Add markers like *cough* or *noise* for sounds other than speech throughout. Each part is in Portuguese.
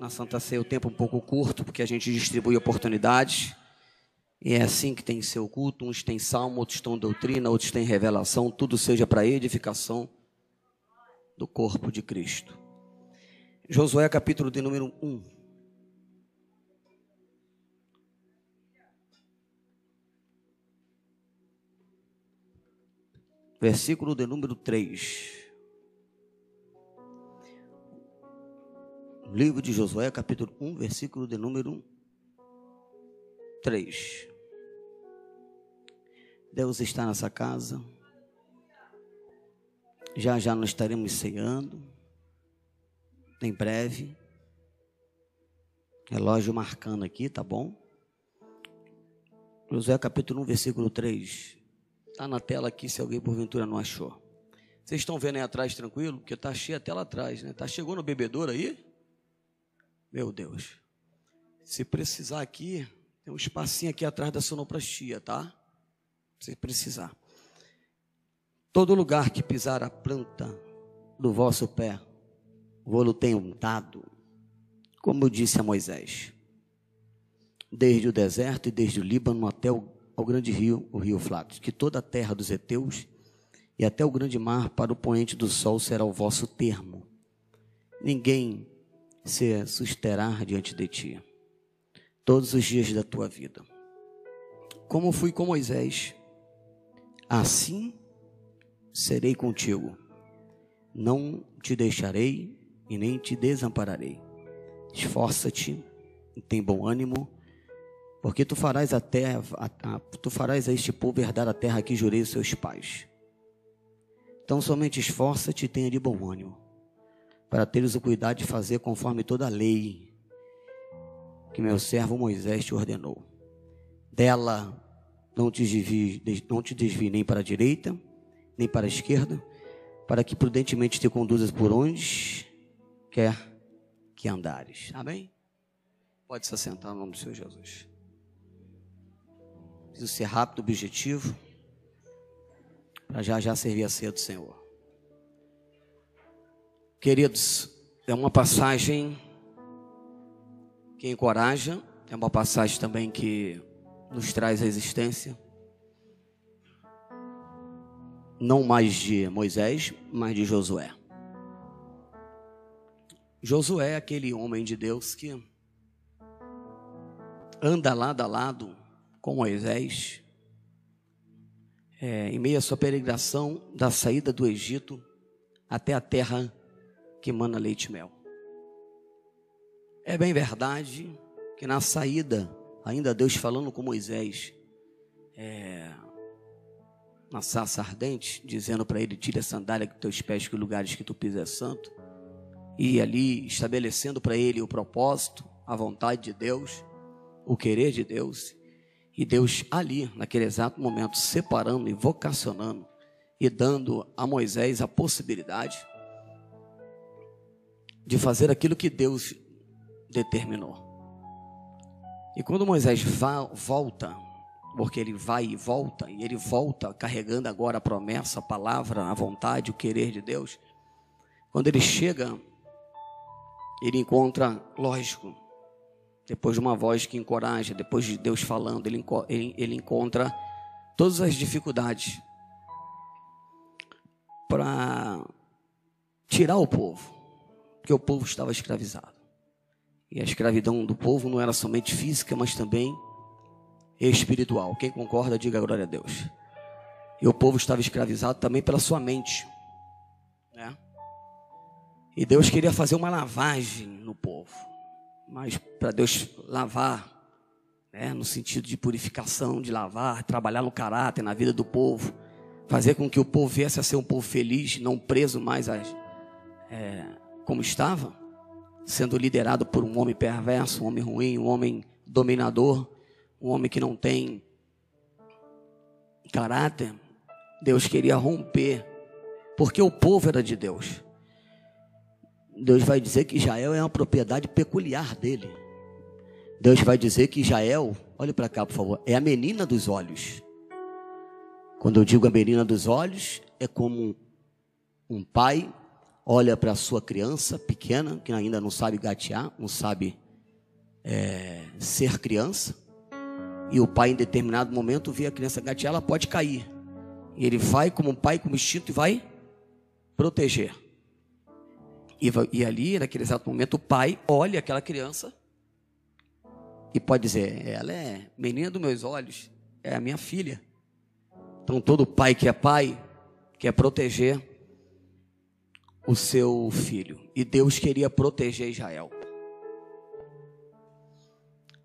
na Santa Ceia o tempo um pouco curto, porque a gente distribui oportunidades. E é assim que tem seu culto. Uns têm salmo, outros têm doutrina, outros têm revelação. Tudo seja para edificação do corpo de Cristo. Josué, capítulo de número 1. Versículo de número 3. Livro de Josué, capítulo 1, versículo de número 3. Deus está nessa casa. Já já nós estaremos ceando. Em breve. Relógio marcando aqui, tá bom? Josué capítulo 1, versículo 3. Está na tela aqui, se alguém porventura não achou. Vocês estão vendo aí atrás tranquilo? Porque está cheia a tela atrás, né? Tá chegou no bebedouro aí? Meu Deus. Se precisar aqui, tem um espacinho aqui atrás da sonoplastia, tá? Se precisar. Todo lugar que pisar a planta do vosso pé, vou-lo tenho dado, como disse a Moisés. Desde o deserto e desde o Líbano até o, ao grande rio, o rio Flatos, que toda a terra dos heteus e até o grande mar para o poente do sol será o vosso termo. Ninguém se susterá diante de ti todos os dias da tua vida. Como fui com Moisés, assim serei contigo. Não te deixarei e nem te desampararei. Esforça-te e tem bom ânimo, porque tu farás a terra, a, a, tu farás a este povo herdar a terra que jurei aos seus pais. Então somente esforça-te e tenha de bom ânimo para teres o cuidado de fazer conforme toda a lei que meu servo Moisés te ordenou. Dela não te desvie, não te desvie nem para a direita, nem para a esquerda, para que prudentemente te conduzas por onde quer que andares. Amém? Pode se assentar no nome do Senhor Jesus. Preciso ser rápido, objetivo, para já já servir a ceia do Senhor. Queridos, é uma passagem que encoraja, é uma passagem também que nos traz a existência. Não mais de Moisés, mas de Josué. Josué é aquele homem de Deus que anda lado a lado com Moisés, é, em meio à sua peregrinação da saída do Egito até a terra que emana leite e mel. É bem verdade que na saída, ainda Deus falando com Moisés, é, na sarça ardente, dizendo para ele: tire a sandália que teus pés, que lugares que tu pisas é santo, e ali estabelecendo para ele o propósito, a vontade de Deus, o querer de Deus, e Deus ali, naquele exato momento, separando e vocacionando e dando a Moisés a possibilidade de fazer aquilo que Deus determinou. E quando Moisés volta, porque ele vai e volta, e ele volta carregando agora a promessa, a palavra, a vontade, o querer de Deus. Quando ele chega, ele encontra, lógico, depois de uma voz que encoraja, depois de Deus falando, ele, ele, ele encontra todas as dificuldades para tirar o povo porque o povo estava escravizado. E a escravidão do povo não era somente física, mas também espiritual. Quem concorda, diga glória a Deus. E o povo estava escravizado também pela sua mente. Né? E Deus queria fazer uma lavagem no povo. Mas para Deus lavar, né, no sentido de purificação, de lavar, trabalhar no caráter, na vida do povo, fazer com que o povo viesse a ser um povo feliz, não preso mais às, é, como estava, sendo liderado por um homem perverso, um homem ruim, um homem dominador, um homem que não tem caráter, Deus queria romper, porque o povo era de Deus. Deus vai dizer que Israel é uma propriedade peculiar dele. Deus vai dizer que Israel, olhe para cá, por favor, é a menina dos olhos. Quando eu digo a menina dos olhos, é como um pai olha para a sua criança pequena, que ainda não sabe gatear, não sabe é, ser criança, e o pai, em determinado momento, vê a criança gatear, ela pode cair. E ele vai, como pai, como instinto, e vai proteger. E, e ali, naquele exato momento, o pai olha aquela criança e pode dizer: ela é menina dos meus olhos, é a minha filha. Então, todo pai que é pai quer proteger o seu filho. E Deus queria proteger Israel.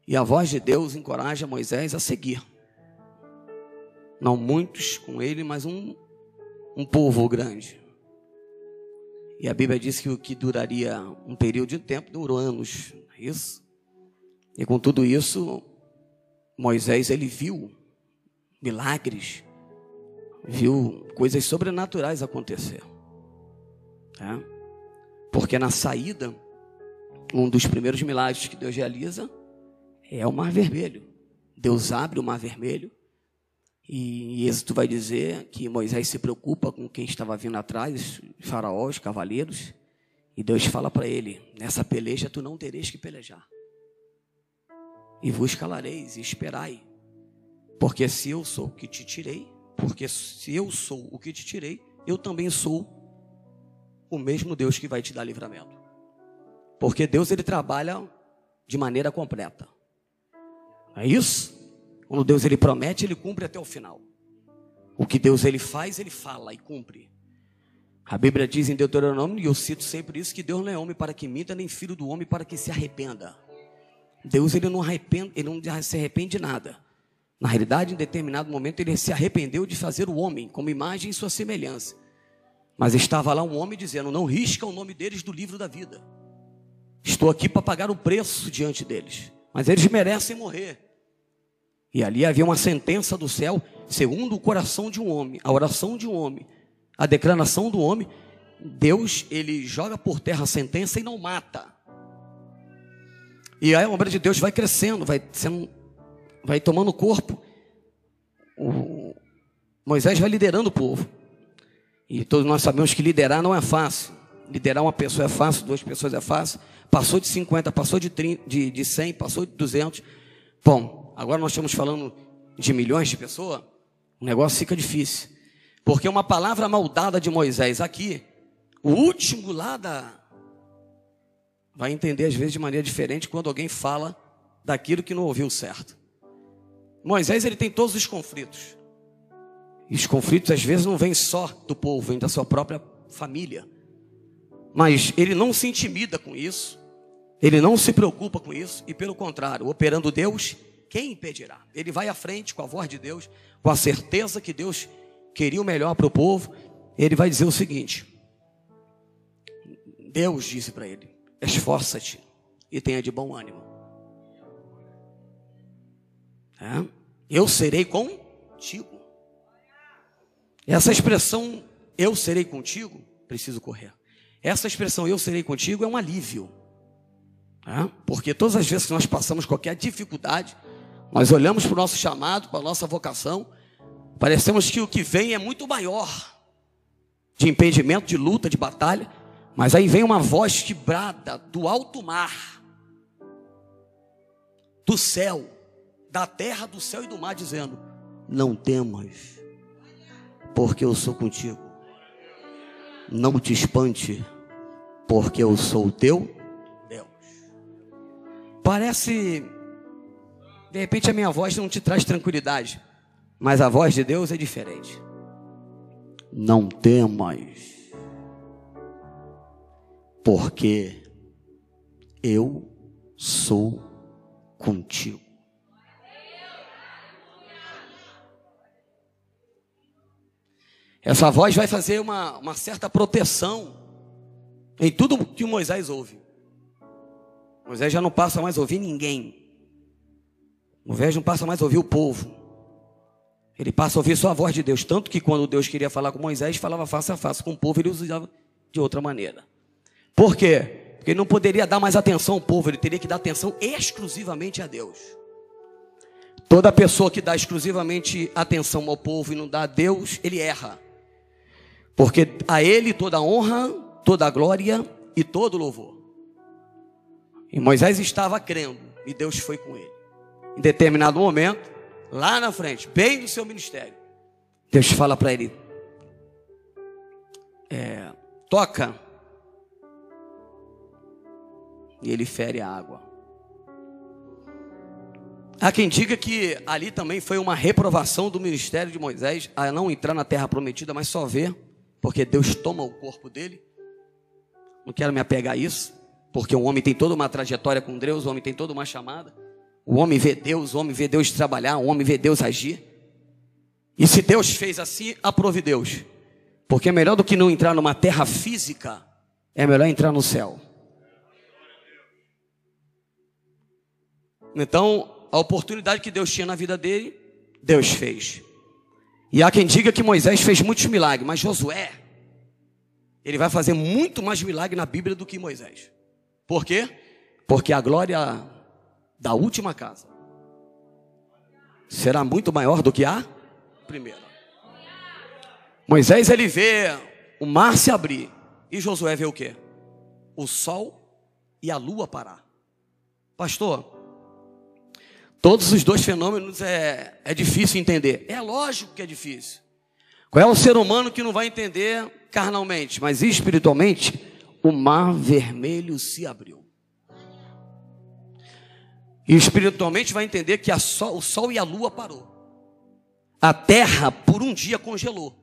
E a voz de Deus encoraja Moisés a seguir. Não muitos com ele, mas um, um povo grande. E a Bíblia diz que o que duraria um período de tempo durou anos. É isso. E com tudo isso, Moisés ele viu milagres, viu coisas sobrenaturais acontecer. Tá? Porque na saída, um dos primeiros milagres que Deus realiza é o Mar Vermelho. Deus abre o Mar Vermelho e Êxodo vai dizer que Moisés se preocupa com quem estava vindo atrás, os faraós, os cavaleiros, e Deus fala para ele: nessa peleja tu não tereis que pelejar, e vos calareis e esperai, porque se eu sou o que te tirei, porque se eu sou o que te tirei, eu também sou o mesmo Deus que vai te dar livramento. Porque Deus ele trabalha de maneira completa. É isso? Quando Deus ele promete, ele cumpre até o final. O que Deus ele faz, ele fala e cumpre. A Bíblia diz em Deuteronômio, e eu cito sempre isso, que Deus não é homem para que minta, nem filho do homem para que se arrependa. Deus ele não, arrepende, ele não se arrepende de nada. Na realidade, em determinado momento, ele se arrependeu de fazer o homem como imagem e sua semelhança. Mas estava lá um homem dizendo: Não risca o nome deles do livro da vida. Estou aqui para pagar o preço diante deles. Mas eles merecem morrer. E ali havia uma sentença do céu, segundo o coração de um homem, a oração de um homem, a declaração do homem. Deus, ele joga por terra a sentença e não mata. E aí a obra de Deus vai crescendo, vai sendo, vai tomando corpo. O Moisés vai liderando o povo. E todos nós sabemos que liderar não é fácil. Liderar uma pessoa é fácil, duas pessoas é fácil. Passou de 50, passou de, 30, de, de 100, passou de 200. Bom, agora nós estamos falando de milhões de pessoas. O negócio fica difícil. Porque uma palavra maldada de Moisés aqui, o último lá da. Vai entender às vezes de maneira diferente quando alguém fala daquilo que não ouviu certo. Moisés ele tem todos os conflitos. E os conflitos às vezes não vêm só do povo, vêm da sua própria família. Mas ele não se intimida com isso, ele não se preocupa com isso, e pelo contrário, operando Deus, quem impedirá? Ele vai à frente com a voz de Deus, com a certeza que Deus queria o melhor para o povo. Ele vai dizer o seguinte: Deus disse para ele: esforça-te e tenha de bom ânimo. É? Eu serei contigo. Essa expressão, eu serei contigo, preciso correr. Essa expressão, eu serei contigo, é um alívio. Né? Porque todas as vezes que nós passamos qualquer dificuldade, nós olhamos para o nosso chamado, para a nossa vocação, parecemos que o que vem é muito maior de impedimento, de luta, de batalha, mas aí vem uma voz que brada do alto mar, do céu, da terra, do céu e do mar, dizendo: Não temas porque eu sou contigo. Não te espante, porque eu sou o teu Deus. Parece, de repente, a minha voz não te traz tranquilidade, mas a voz de Deus é diferente. Não temas, porque eu sou contigo. Essa voz vai fazer uma, uma certa proteção em tudo que Moisés ouve. Moisés já não passa mais a ouvir ninguém. Moisés não passa mais a ouvir o povo. Ele passa a ouvir só a voz de Deus. Tanto que quando Deus queria falar com Moisés, falava face a face. Com o povo, ele usava de outra maneira. Por quê? Porque ele não poderia dar mais atenção ao povo, ele teria que dar atenção exclusivamente a Deus. Toda pessoa que dá exclusivamente atenção ao povo e não dá a Deus, ele erra. Porque a ele toda honra toda glória e todo louvor. E Moisés estava crendo, e Deus foi com ele. Em determinado momento, lá na frente, bem no seu ministério, Deus fala para ele: é, toca. E ele fere a água. Há quem diga que ali também foi uma reprovação do ministério de Moisés a não entrar na terra prometida, mas só ver, porque Deus toma o corpo dele. Não quero me apegar a isso, porque o homem tem toda uma trajetória com Deus, o homem tem toda uma chamada. O homem vê Deus, o homem vê Deus trabalhar, o homem vê Deus agir. E se Deus fez assim, aprove Deus. Porque é melhor do que não entrar numa terra física, é melhor entrar no céu. Então, a oportunidade que Deus tinha na vida dele, Deus fez. E há quem diga que Moisés fez muitos milagres, mas Josué, ele vai fazer muito mais milagre na Bíblia do que Moisés. Por quê? Porque a glória da última casa será muito maior do que a primeira. Moisés ele vê o mar se abrir e Josué vê o quê? O sol e a lua parar. Pastor, Todos os dois fenômenos é, é difícil entender. É lógico que é difícil. Qual é o ser humano que não vai entender carnalmente, mas espiritualmente? O mar vermelho se abriu. E espiritualmente vai entender que sol, o sol e a lua parou. A terra por um dia congelou.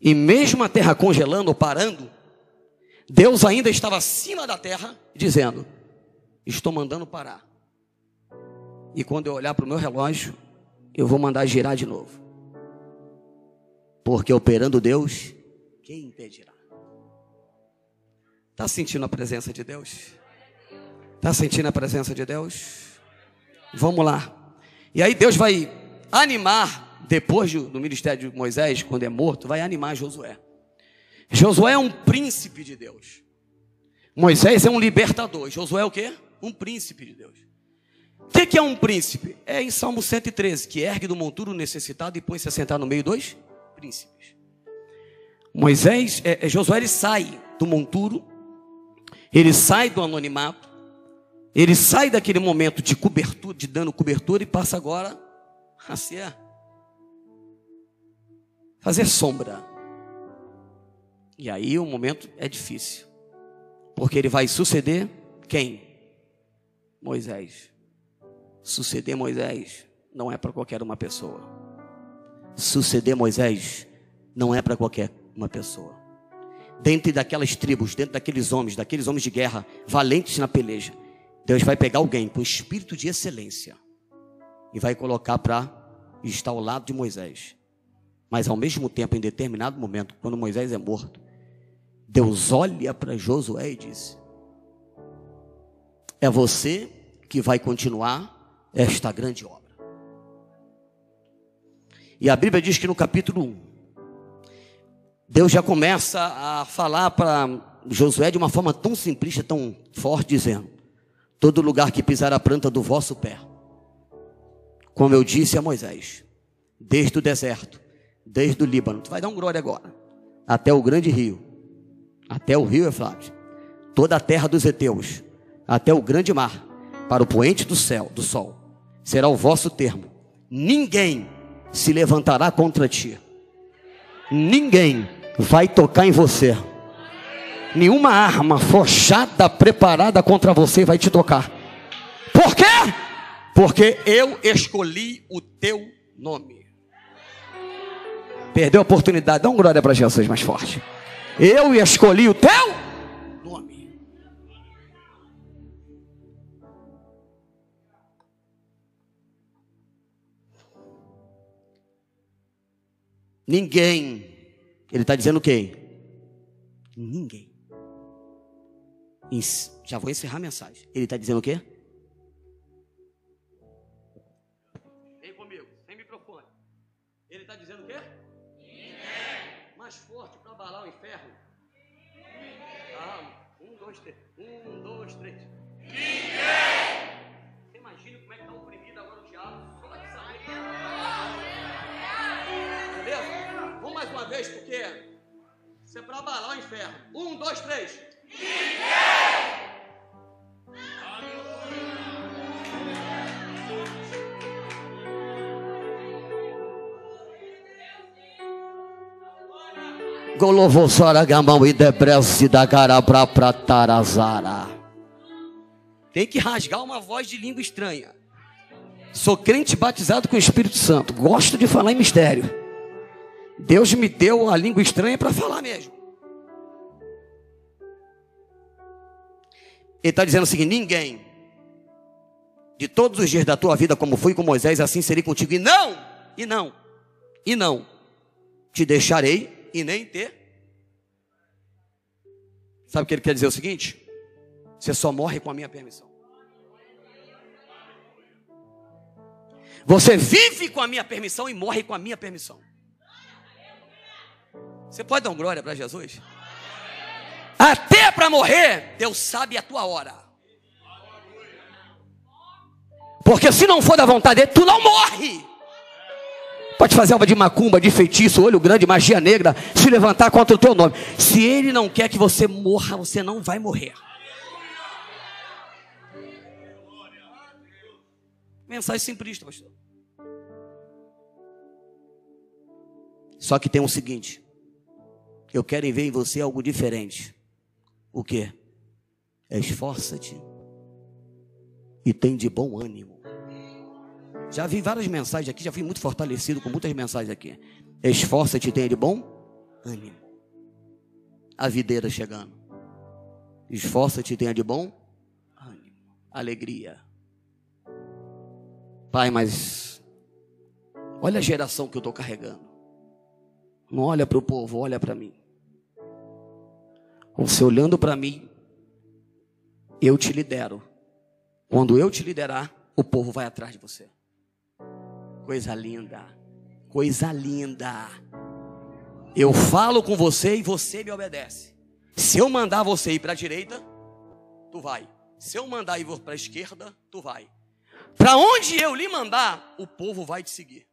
E mesmo a terra congelando ou parando, Deus ainda estava acima da terra, dizendo: Estou mandando parar. E quando eu olhar para o meu relógio, eu vou mandar girar de novo. Porque operando Deus, quem impedirá? Está sentindo a presença de Deus? Está sentindo a presença de Deus? Vamos lá. E aí Deus vai animar, depois do ministério de Moisés, quando é morto, vai animar Josué. Josué é um príncipe de Deus. Moisés é um libertador. Josué é o quê? Um príncipe de Deus. O que, que, é um príncipe? É em Salmo 113, que ergue do monturo necessitado e põe-se a sentar no meio dos príncipes. Moisés, é, é, Josué, ele sai do monturo, ele sai do anonimato, ele sai daquele momento de cobertura, de dando cobertura e passa agora a ser fazer sombra. E aí o momento é difícil, porque ele vai suceder quem? Moisés. Suceder Moisés não é para qualquer uma pessoa. Suceder Moisés não é para qualquer uma pessoa. Dentro daquelas tribos, dentro daqueles homens, daqueles homens de guerra, valentes na peleja, Deus vai pegar alguém com espírito de excelência e vai colocar para estar ao lado de Moisés. Mas ao mesmo tempo, em determinado momento, quando Moisés é morto, Deus olha para Josué e diz: É você que vai continuar esta grande obra. E a Bíblia diz que no capítulo 1, Deus já começa a falar para Josué de uma forma tão simplista, tão forte, dizendo: Todo lugar que pisar a planta do vosso pé, como eu disse a Moisés, desde o deserto, desde o Líbano, tu vai dar um glória agora, até o grande rio, até o rio Eufrates, toda a terra dos heteus, até o grande mar, para o poente do céu, do sol será o vosso termo. Ninguém se levantará contra ti. Ninguém vai tocar em você. Nenhuma arma forjada, preparada contra você vai te tocar. Por quê? Porque eu escolhi o teu nome. Perdeu a oportunidade. Dá uma glória para Jesus mais forte. Eu escolhi o teu Ninguém. Ele está dizendo quem? Ninguém. Já vou encerrar a mensagem. Ele está dizendo o quê? Vem comigo, sem microfone. Ele está dizendo o quê? Ninguém. Mais forte para abalar o inferno. Calma. Um, dois, três. Um, dois, três. Ninguém. Vez, porque Isso é para abalar o inferno. Um, dois, três. Golovossara gamão e depresse da cara pra pratarazara. Tem que rasgar uma voz de língua estranha. Sou crente batizado com o Espírito Santo. Gosto de falar em mistério. Deus me deu a língua estranha para falar mesmo. Ele está dizendo o seguinte: ninguém, de todos os dias da tua vida, como fui com Moisés, assim serei contigo. E não, e não, e não, te deixarei e nem ter. Sabe o que ele quer dizer? O seguinte: você só morre com a minha permissão. Você vive com a minha permissão e morre com a minha permissão. Você pode dar um glória para Jesus? Até para morrer, Deus sabe a tua hora. Porque se não for da vontade dele, tu não morre. Pode fazer alma de macumba, de feitiço, olho grande, magia negra, se levantar contra o teu nome. Se ele não quer que você morra, você não vai morrer. Mensagem simplista, pastor. Só que tem o seguinte: eu quero ver em você algo diferente. O que? Esforça-te e tem de bom ânimo. Já vi várias mensagens aqui, já fui muito fortalecido com muitas mensagens aqui. Esforça-te e tenha de bom ânimo. A videira chegando. Esforça-te e tenha de bom ânimo. Alegria. Pai, mas olha a geração que eu estou carregando. Não olha para o povo, olha para mim. Você olhando para mim, eu te lidero. Quando eu te liderar, o povo vai atrás de você. Coisa linda. Coisa linda. Eu falo com você e você me obedece. Se eu mandar você ir para a direita, tu vai. Se eu mandar ir para a esquerda, tu vai. Para onde eu lhe mandar, o povo vai te seguir.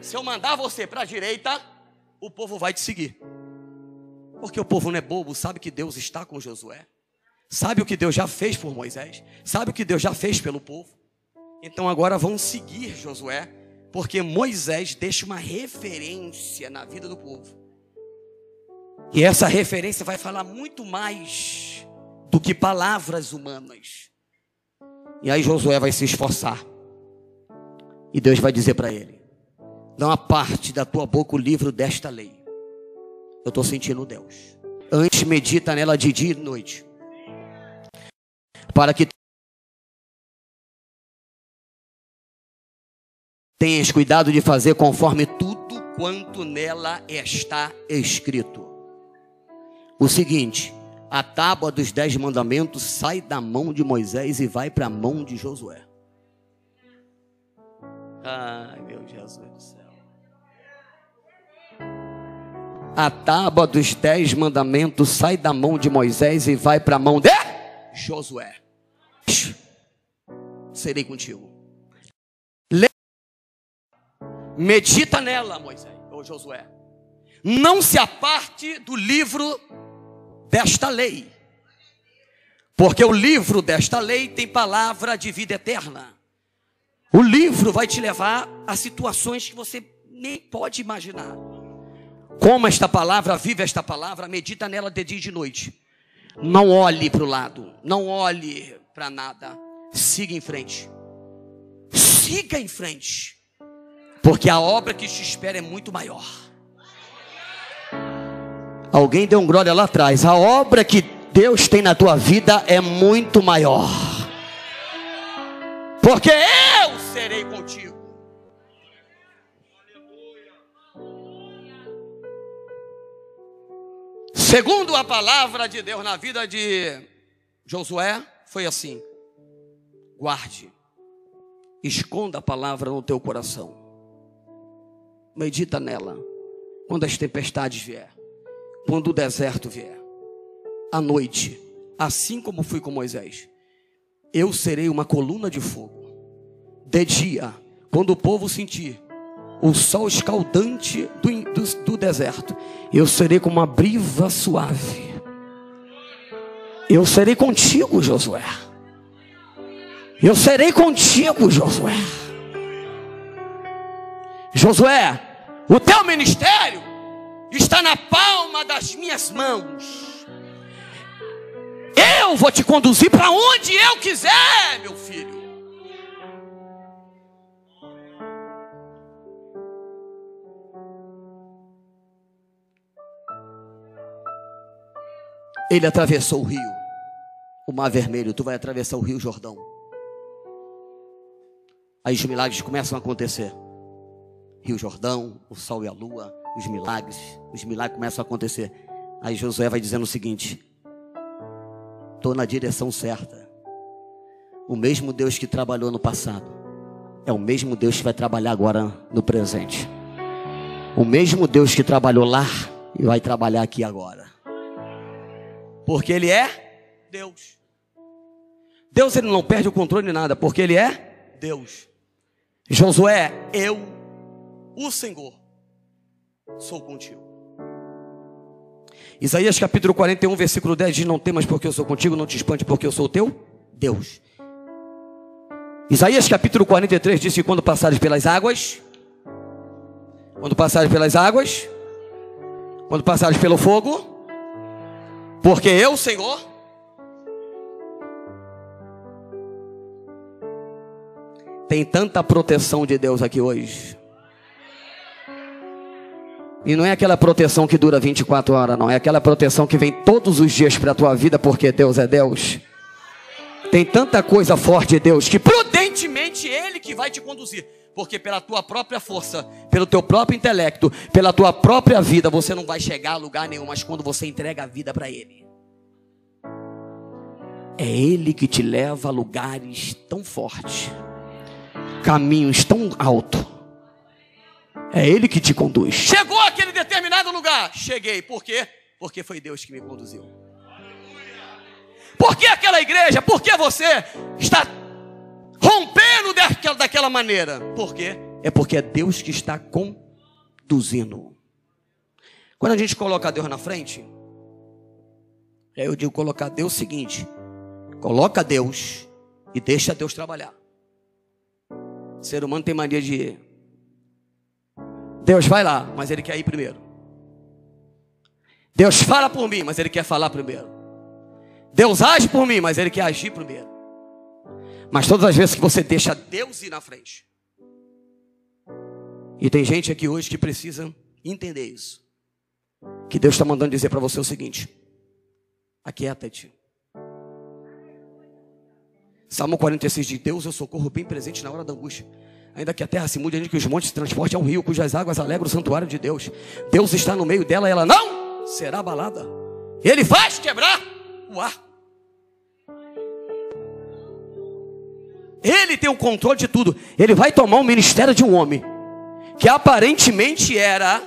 Se eu mandar você para a direita, o povo vai te seguir. Porque o povo não é bobo, sabe que Deus está com Josué. Sabe o que Deus já fez por Moisés. Sabe o que Deus já fez pelo povo. Então agora vão seguir Josué. Porque Moisés deixa uma referência na vida do povo. E essa referência vai falar muito mais do que palavras humanas. E aí Josué vai se esforçar. E Deus vai dizer para ele: Dá uma parte da tua boca o livro desta lei. Eu estou sentindo Deus. Antes medita nela de dia e de noite. Para que tenhas cuidado de fazer conforme tudo quanto nela está escrito. O seguinte, a tábua dos dez mandamentos sai da mão de Moisés e vai para a mão de Josué. Ai, meu Jesus. A tábua dos dez mandamentos sai da mão de Moisés e vai para a mão de Josué. Serei contigo. Medita nela, Moisés, ou Josué. Não se aparte do livro desta lei. Porque o livro desta lei tem palavra de vida eterna. O livro vai te levar a situações que você nem pode imaginar. Como esta palavra, vive esta palavra, medita nela de dia e de noite. Não olhe para o lado, não olhe para nada. Siga em frente. Siga em frente. Porque a obra que te espera é muito maior. Alguém deu um glória lá atrás. A obra que Deus tem na tua vida é muito maior. Porque eu serei contigo. Segundo a palavra de Deus na vida de Josué, foi assim: guarde, esconda a palavra no teu coração, medita nela, quando as tempestades vier quando o deserto vier, à noite, assim como fui com Moisés, eu serei uma coluna de fogo. De dia, quando o povo sentir o sol escaldante do, do, do deserto. Eu serei como uma briva suave. Eu serei contigo, Josué. Eu serei contigo, Josué. Josué, o teu ministério está na palma das minhas mãos. Eu vou te conduzir para onde eu quiser, meu filho. Ele atravessou o rio, o mar vermelho. Tu vai atravessar o rio Jordão. Aí os milagres começam a acontecer. Rio Jordão, o sol e a lua, os milagres, os milagres começam a acontecer. Aí Josué vai dizendo o seguinte: estou na direção certa. O mesmo Deus que trabalhou no passado é o mesmo Deus que vai trabalhar agora no presente. O mesmo Deus que trabalhou lá e vai trabalhar aqui agora. Porque Ele é Deus. Deus ele não perde o controle de nada, porque Ele é Deus. Josué, eu, o Senhor, sou contigo. Isaías capítulo 41, versículo 10 diz: Não temas porque eu sou contigo, não te espante porque eu sou teu Deus. Isaías capítulo 43 diz que quando passares pelas águas, quando passares pelas águas, quando passares pelo fogo, porque eu, Senhor, tem tanta proteção de Deus aqui hoje. E não é aquela proteção que dura 24 horas, não. É aquela proteção que vem todos os dias para a tua vida, porque Deus é Deus. Tem tanta coisa forte de Deus que prudentemente Ele que vai te conduzir. Porque pela tua própria força, pelo teu próprio intelecto, pela tua própria vida, você não vai chegar a lugar nenhum, mas quando você entrega a vida para Ele. É Ele que te leva a lugares tão fortes, caminhos tão altos. É Ele que te conduz. Chegou aquele determinado lugar. Cheguei. Por quê? Porque foi Deus que me conduziu. Por que aquela igreja? Por que você está rompendo daquela, daquela maneira. Por quê? É porque é Deus que está conduzindo. Quando a gente coloca Deus na frente, eu digo colocar Deus o seguinte: coloca Deus e deixa Deus trabalhar. O ser humano tem mania de Deus vai lá, mas ele quer ir primeiro. Deus fala por mim, mas ele quer falar primeiro. Deus age por mim, mas ele quer agir primeiro. Mas todas as vezes que você deixa Deus ir na frente. E tem gente aqui hoje que precisa entender isso. Que Deus está mandando dizer para você o seguinte: aquieta-te. Salmo 46 diz: Deus, eu socorro bem presente na hora da angústia. Ainda que a terra se mude, ainda que os montes se transportem ao rio, cujas águas alegram o santuário de Deus. Deus está no meio dela e ela não será abalada. Ele faz quebrar o ar. Ele tem o controle de tudo. Ele vai tomar o ministério de um homem que aparentemente era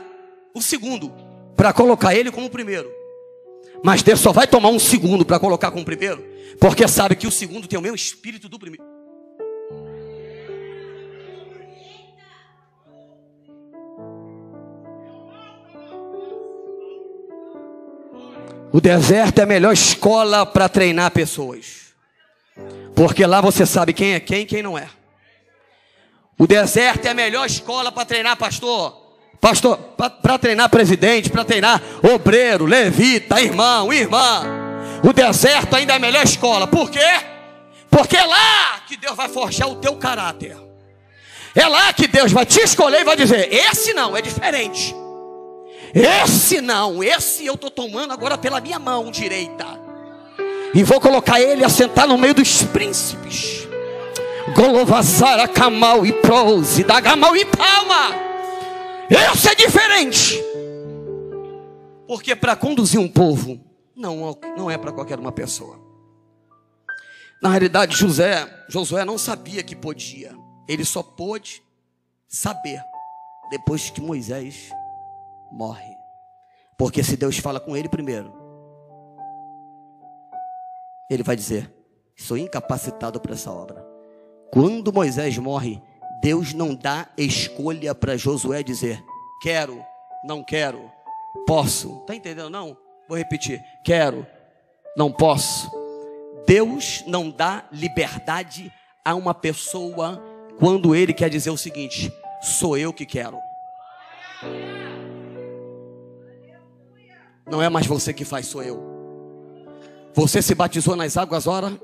o segundo para colocar ele como primeiro. Mas Deus só vai tomar um segundo para colocar como primeiro, porque sabe que o segundo tem o mesmo espírito do primeiro. O deserto é a melhor escola para treinar pessoas. Porque lá você sabe quem é quem e quem não é. O deserto é a melhor escola para treinar pastor. Pastor, para treinar presidente, para treinar obreiro, levita, irmão, irmã. O deserto ainda é a melhor escola. Por quê? Porque é lá que Deus vai forjar o teu caráter. É lá que Deus vai te escolher e vai dizer: esse não, é diferente. Esse não, esse eu estou tomando agora pela minha mão direita e vou colocar ele a sentar no meio dos príncipes. Golovazara, Kamal e Prose, da Gamal e Palma. Esse é diferente. Porque para conduzir um povo, não, não é para qualquer uma pessoa. Na realidade, José, Josué não sabia que podia. Ele só pôde saber depois que Moisés morre. Porque se Deus fala com ele primeiro, ele vai dizer: Sou incapacitado para essa obra. Quando Moisés morre, Deus não dá escolha para Josué dizer: quero, não quero, posso. Tá entendendo? Não? Vou repetir: quero, não posso. Deus não dá liberdade a uma pessoa quando ele quer dizer o seguinte: sou eu que quero. Não é mais você que faz, sou eu. Você se batizou nas águas, ora,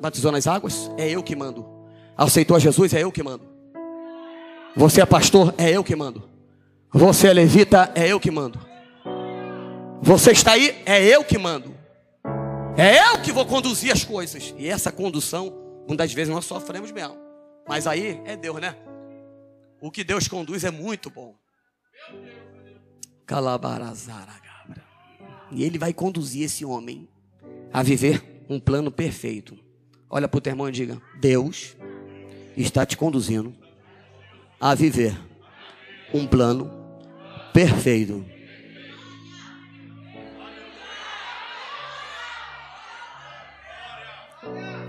batizou nas águas? É eu que mando. Aceitou a Jesus? É eu que mando. Você é pastor? É eu que mando. Você é levita? É eu que mando. Você está aí? É eu que mando. É eu que vou conduzir as coisas. E essa condução, muitas vezes nós sofremos mesmo. Mas aí é Deus, né? O que Deus conduz é muito bom. Calabarazara. E ele vai conduzir esse homem a viver um plano perfeito. Olha para o teu irmão e diga: Deus está te conduzindo a viver um plano perfeito.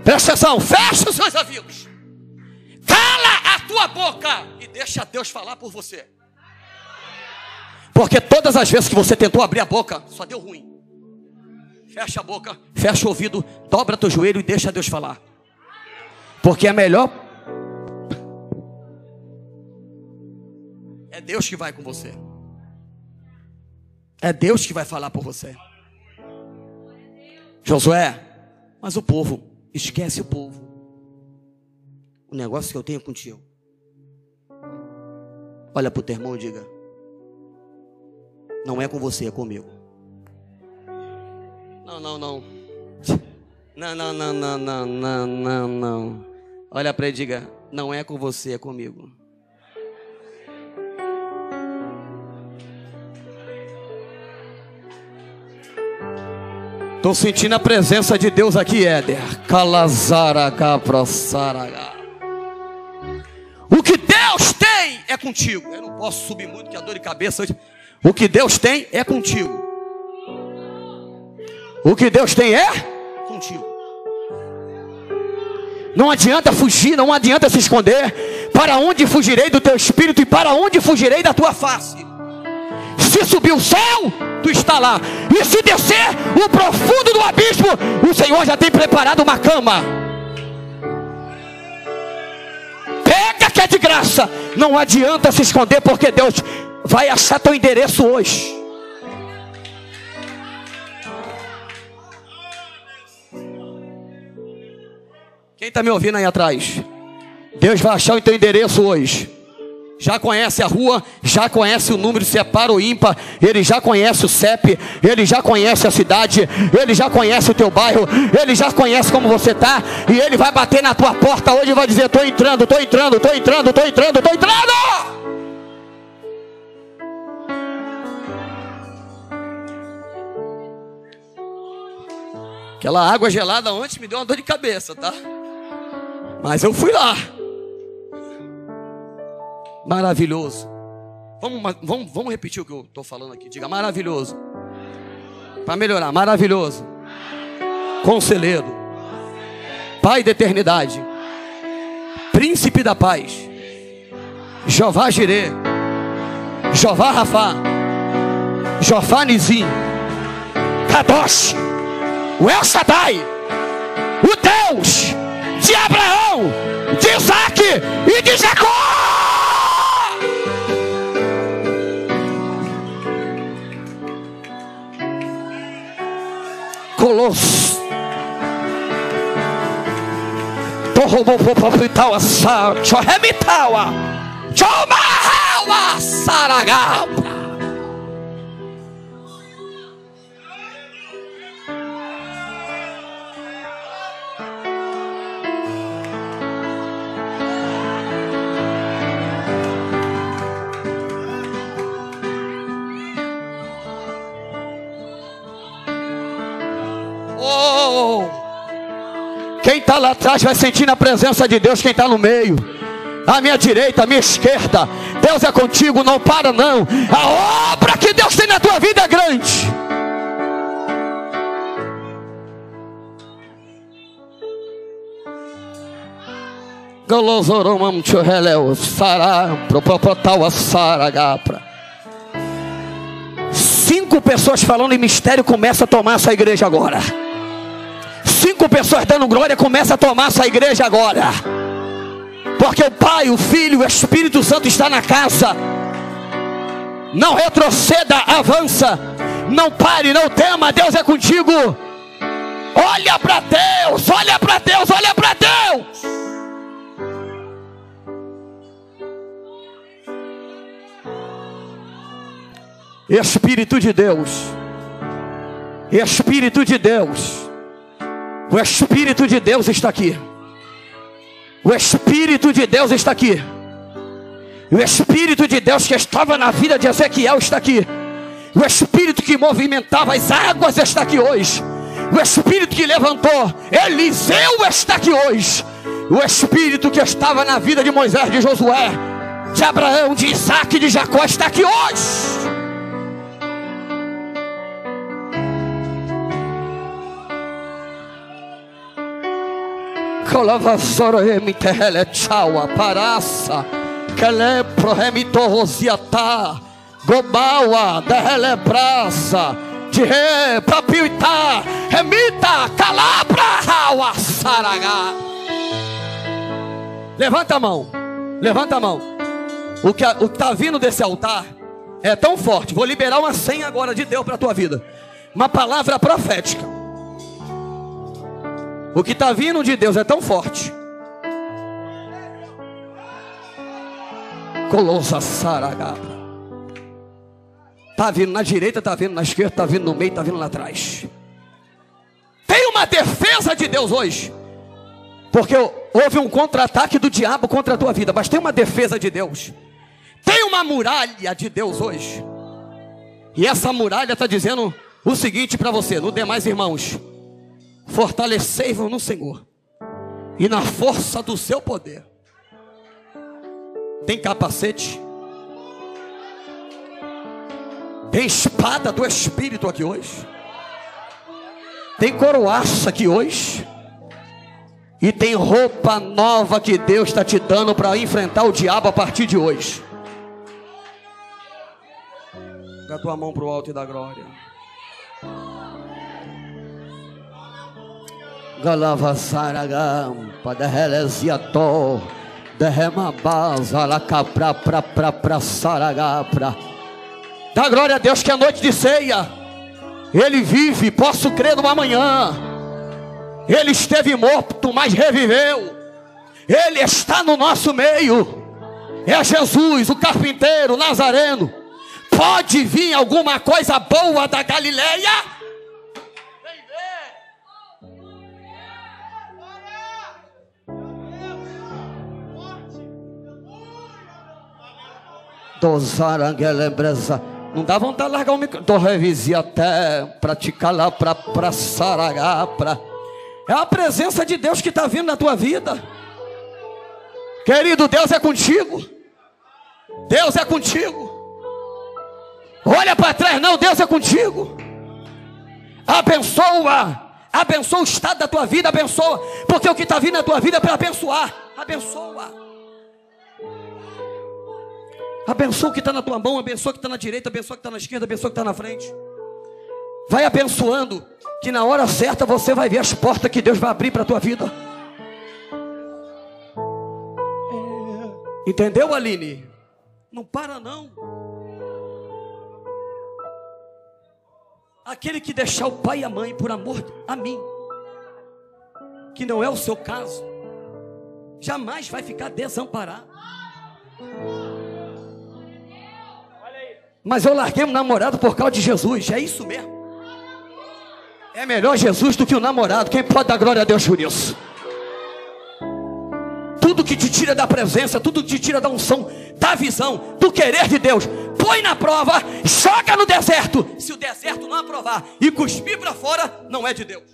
Presta atenção, fecha os seus ouvidos. Cala a tua boca e deixa Deus falar por você. Porque todas as vezes que você tentou abrir a boca, só deu ruim. Fecha a boca, fecha o ouvido, dobra teu joelho e deixa Deus falar. Porque é melhor. É Deus que vai com você. É Deus que vai falar por você. Josué, mas o povo, esquece o povo. O negócio que eu tenho contigo. Olha para o teu irmão e diga: não é com você, é comigo. Não, não, não. *laughs* Não, não, não, não, não, não, não, não. Olha para ele e diga: Não é com você, é comigo. Estou sentindo a presença de Deus aqui, Éder. Calazaraga, prossaraga. O que Deus tem é contigo. Eu não posso subir muito, que a dor de cabeça. O que Deus tem é contigo. O que Deus tem é contigo. Não adianta fugir, não adianta se esconder. Para onde fugirei do teu espírito e para onde fugirei da tua face? Se subir o céu, tu está lá. E se descer o profundo do abismo, o Senhor já tem preparado uma cama. Pega que é de graça. Não adianta se esconder, porque Deus vai achar teu endereço hoje. Quem está me ouvindo aí atrás? Deus vai achar o teu endereço hoje. Já conhece a rua, já conhece o número se é par ou ímpar, ele já conhece o CEP, ele já conhece a cidade, ele já conhece o teu bairro, ele já conhece como você está, e ele vai bater na tua porta hoje e vai dizer: estou entrando, estou entrando, estou entrando, estou entrando, estou entrando. Aquela água gelada ontem me deu uma dor de cabeça, tá? Mas eu fui lá. Maravilhoso. Vamos, vamos, vamos repetir o que eu estou falando aqui. Diga maravilhoso. Para melhorar, maravilhoso. Conselheiro. Pai da eternidade. Príncipe da paz. Jeová Jirê. Jeová Rafá. Jeová Nizim. Kadosh o El Shaddai, o Deus de Abraão, de Isaac e de Jacó. Colosso. Torrobopopopitawa sa, choremitawa, chomahawa saragapa. Lá atrás vai sentir a presença de Deus, quem está no meio. A minha direita, a minha esquerda. Deus é contigo, não para não. A obra que Deus tem na tua vida é grande. Galozoromam choreleu, sará. Cinco pessoas falando em mistério começa a tomar essa igreja agora. Cinco pessoas dando glória começa a tomar essa igreja agora. Porque o Pai, o Filho, o Espírito Santo está na casa. Não retroceda, avança. Não pare, não tema, Deus é contigo. Olha para Deus, olha para Deus, olha para Deus. Espírito de Deus, Espírito de Deus, o Espírito de Deus está aqui. O Espírito de Deus está aqui. O Espírito de Deus que estava na vida de Ezequiel está aqui. O Espírito que movimentava as águas está aqui hoje. O Espírito que levantou Eliseu está aqui hoje. O Espírito que estava na vida de Moisés, de Josué, de Abraão, de Isaac, de Jacó está aqui hoje. Colavasoro emitele chawa parasa Kele prohemito rosiata Gobawa dehele brasa De re papiuita Remita calabra hawa saraga Levanta a mão Levanta a mão O que está vindo desse altar é tão forte. Vou liberar uma senha agora de Deus para a tua vida. Uma palavra profética. O que está vindo de Deus é tão forte. Colossa Saragabra. Está vindo na direita, está vindo na esquerda, está vindo no meio, está vindo lá atrás. Tem uma defesa de Deus hoje. Porque houve um contra-ataque do diabo contra a tua vida, mas tem uma defesa de Deus. Tem uma muralha de Deus hoje. E essa muralha está dizendo o seguinte para você, no demais irmãos: fortalecei-vos no Senhor e na força do seu poder. Tem capacete? Tem espada do Espírito aqui hoje? Tem coroaça aqui hoje? E tem roupa nova que Deus está te dando para enfrentar o diabo a partir de hoje. Dá tua mão para o alto e da glória. Galava saragam, padehelesiato, derremabaza, la capra, pra, pra, pra, saragapra. Dá glória a Deus que é noite de ceia. Ele vive, posso crer no amanhã. Ele esteve morto, mas reviveu. Ele está no nosso meio. É Jesus, o carpinteiro, o Nazareno. Pode vir alguma coisa boa da Galileia? Não dá vontade de largar o microfone. Do revisi até praticar lá para pra saragá. É a presença de Deus que está vindo na tua vida. Querido, Deus é contigo. Deus é contigo. Olha para trás, não, Deus é contigo. Abençoa. Abençoa o estado da tua vida, abençoa. Porque o que está vindo na tua vida é para abençoar. Abençoa. Abençoa o que está na tua mão, abençoa o que está na direita, abençoa o que está na esquerda, abençoa o que está na frente. Vai abençoando, que na hora certa você vai ver as portas que Deus vai abrir para a tua vida. Entendeu, Aline? Não para não. Aquele que deixar o pai e a mãe por amor a mim, que não é o seu caso, jamais vai ficar desamparado. Mas eu larguei o namorado por causa de Jesus. É isso mesmo. É melhor Jesus do que o namorado. Quem pode dar glória a Deus por isso? Tudo que te tira da presença, tudo que te tira da unção, da visão, do querer de Deus, põe na prova, joga no deserto. Se o deserto não aprovar e cuspir para fora, não é de Deus.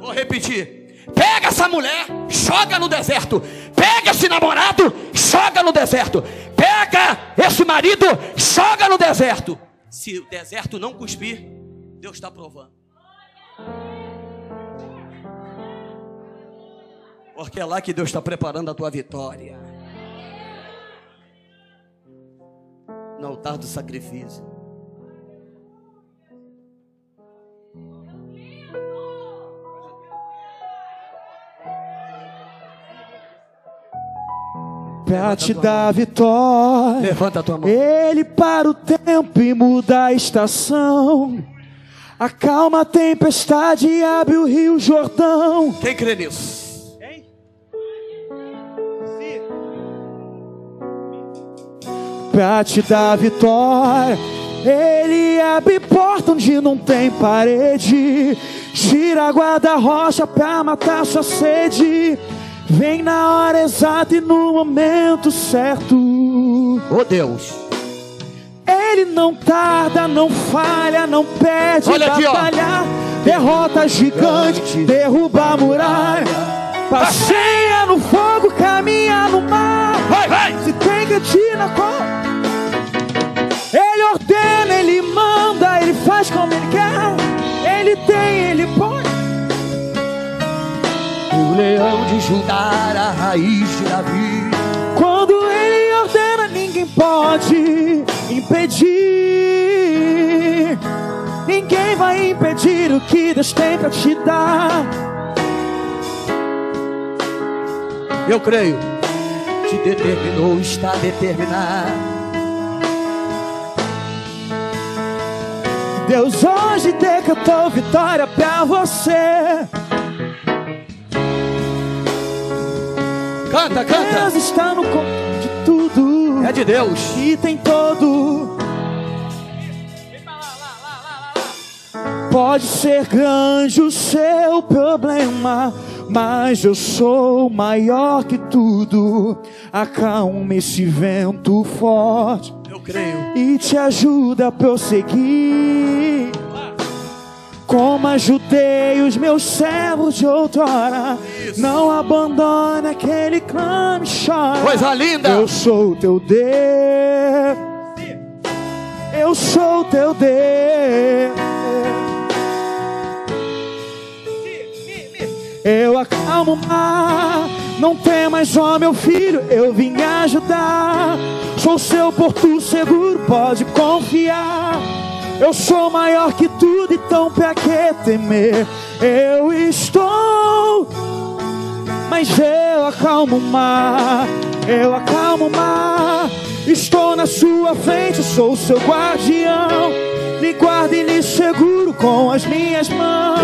Vou repetir. Pega essa mulher, joga no deserto. Pega esse namorado, joga no deserto. Pega esse marido, joga no deserto. Se o deserto não cuspir, Deus está provando. Porque é lá que Deus está preparando a tua vitória. No altar do sacrifício. Pra te dar vitória. Levanta a tua mão. Ele para o tempo e muda a estação. Acalma a tempestade e abre o rio Jordão. Quem crê nisso? Pra te dar vitória. Ele abre porta onde não tem parede. Tira guarda-rocha pra matar sua sede. Vem na hora exata e no momento certo. Oh Deus. Ele não tarda, não falha, não perde Olha aqui, ó. batalha. Derrota gigante, derruba a muralha. Passeia no fogo, caminha no mar. Vai, vai. Se tem que na cor. Ele ordena, ele manda, ele faz como ele quer. Ele tem, ele pode. O leão de Judá, a raiz de Davi. Quando ele ordena, ninguém pode impedir. Ninguém vai impedir o que Deus tem pra te dar. Eu creio. Te determinou, está determinado. Deus hoje decretou vitória pra você. Canta, Deus canta. está no controle de tudo. É de Deus. E tem todo. Pode ser grande o seu problema, mas eu sou maior que tudo. Acalma esse vento forte Eu creio. e te ajuda a prosseguir. Como ajudei os meus servos de outrora, não abandone aquele que clama e chora. Coisa linda. Eu sou teu Deus. Eu sou teu Deus. Eu acalmo o mar. Não temas, ó meu filho, eu vim ajudar. Sou seu porto seguro, pode confiar. Eu sou maior que tudo, então pra que temer? Eu estou mas eu acalmo o mar, eu acalmo o mar. Estou na sua frente, sou seu guardião. Lhe guardo e lhe seguro com as minhas mãos.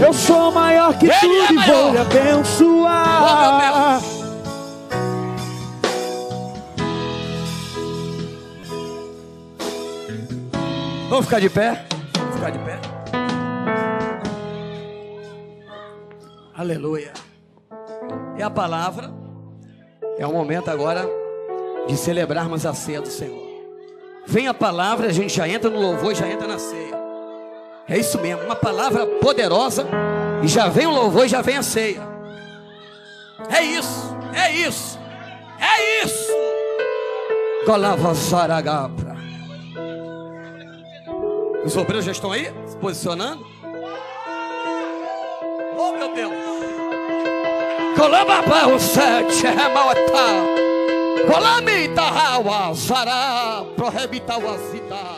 Eu sou maior que Ele tudo é e vou lhe abençoar. Vamos ficar de pé? Vamos ficar de pé? Aleluia. É a palavra. É o momento agora de celebrarmos a ceia do Senhor. Vem a palavra, a gente já entra no louvor e já entra na ceia. É isso mesmo, uma palavra poderosa e já vem o louvor e já vem a ceia. É isso, é isso, é isso. Golava Saragapra. Os obreiros já estão aí, se posicionando. Oh meu Deus. Colamba o sete, remauetá. Colami tahawa, zara, prohibita wazita.